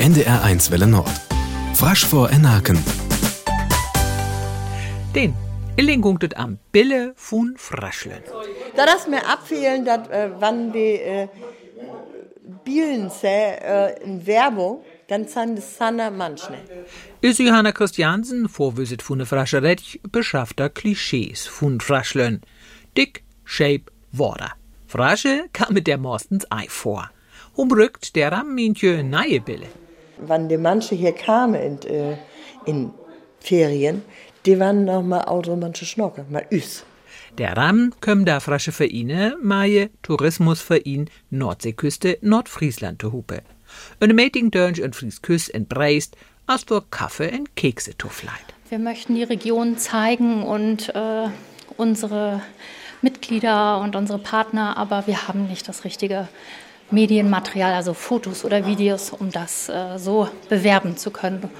NDR1 Welle Nord. Frasch vor Enaken. Den Illing gungt am Bille von Fraschlen. Da das mir abfehlen, dass äh, wann die äh, Bielen äh, in Werbung, dann sind es Sanna manchmal. Ist Johanna Christiansen, Vorwürset von der Frascherett, beschaffter Klischees von Fraschlen. Dick, Shape, Water. Frasche kam mit der morstens Ei vor. Umrückt der Rammintje neue Bille. Wann die manche hier kamen in, äh, in Ferien, die waren noch mal auto manche Schnocker, mal üs. Der Rahmen kömm da frasche Vereine, Maje Tourismusverein Nordseeküste Nordfriesland zu Hupe. Eine Meeting dönsch und Friesküst in Breist, als für Kaffee und Kekse tuffleit. Wir möchten die Region zeigen und äh, unsere Mitglieder und unsere Partner, aber wir haben nicht das richtige Medienmaterial, also Fotos oder Videos, um das äh, so bewerben zu können.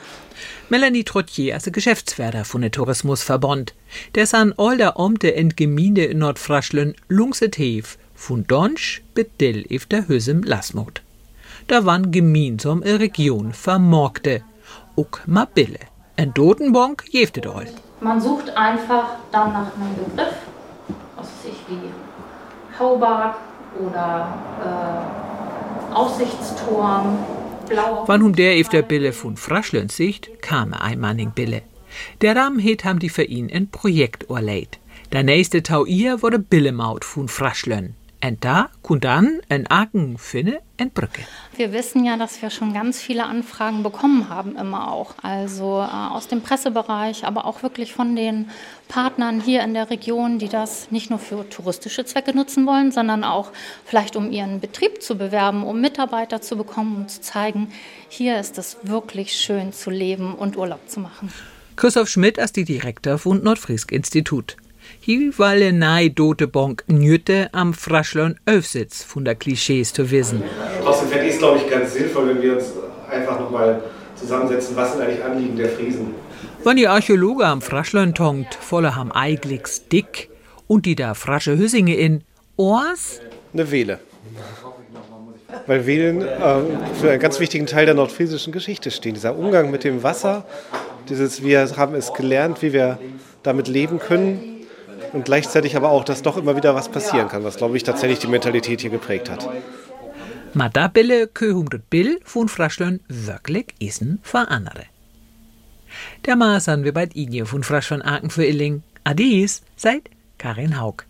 Melanie Trottier ist Geschäftsführer von der Tourismusverband. Der san older Omte in Gemeinde in Nordfraschlen lungset hef von Donsch bedell if der Hösem Lasmut. Da waren gemeinsam eine Region vermorgte. Uck ma Bille. En Dotenbonk jefte doll. Man sucht einfach dann nach einem Begriff, was weiß ich, wie Haubart oder äh, Aussichtsturm, blauer. Wann um der if der Bille von Fraschlen sicht, kam ein Manning Bille. Der Ram het ham die für ihn ein Projekt orleit. Der nächste Tau ihr wurde Billemaut von Fraschlen. Und da kun dann ein Aken finne en Brücke. Wir wissen ja, dass wir schon ganz viele Anfragen bekommen haben, immer auch. Also äh, aus dem Pressebereich, aber auch wirklich von den Partnern hier in der Region, die das nicht nur für touristische Zwecke nutzen wollen, sondern auch vielleicht um ihren Betrieb zu bewerben, um Mitarbeiter zu bekommen, um zu zeigen, hier ist es wirklich schön zu leben und Urlaub zu machen. Christoph Schmidt ist die Direktor von Nordfriesk Institut. Hier walle nei dote Bonk njütte am Fraschlern Öfsitz von der Klischees zu wissen. Trotzdem fände ich es, glaube ich, ganz sinnvoll, wenn wir uns einfach nochmal zusammensetzen, was sind eigentlich Anliegen der Friesen. Wenn die Archäologe am Fraschlern tongt, volle ham Eiglicks dick und die da frasche Hüssinge in Ohrs, Eine Wehle. Weil Wehlen äh, für einen ganz wichtigen Teil der nordfriesischen Geschichte stehen. Dieser Umgang mit dem Wasser, dieses, wir haben es gelernt, wie wir damit leben können und gleichzeitig aber auch, dass doch immer wieder was passieren kann, was, glaube ich, tatsächlich die Mentalität hier geprägt hat. ma da Bille Bill von Fraschlern wirklich isen für andere. Der Maßern wir bei Inje von Fraschlern Aken für Illing. Adis, seid Karin Haug.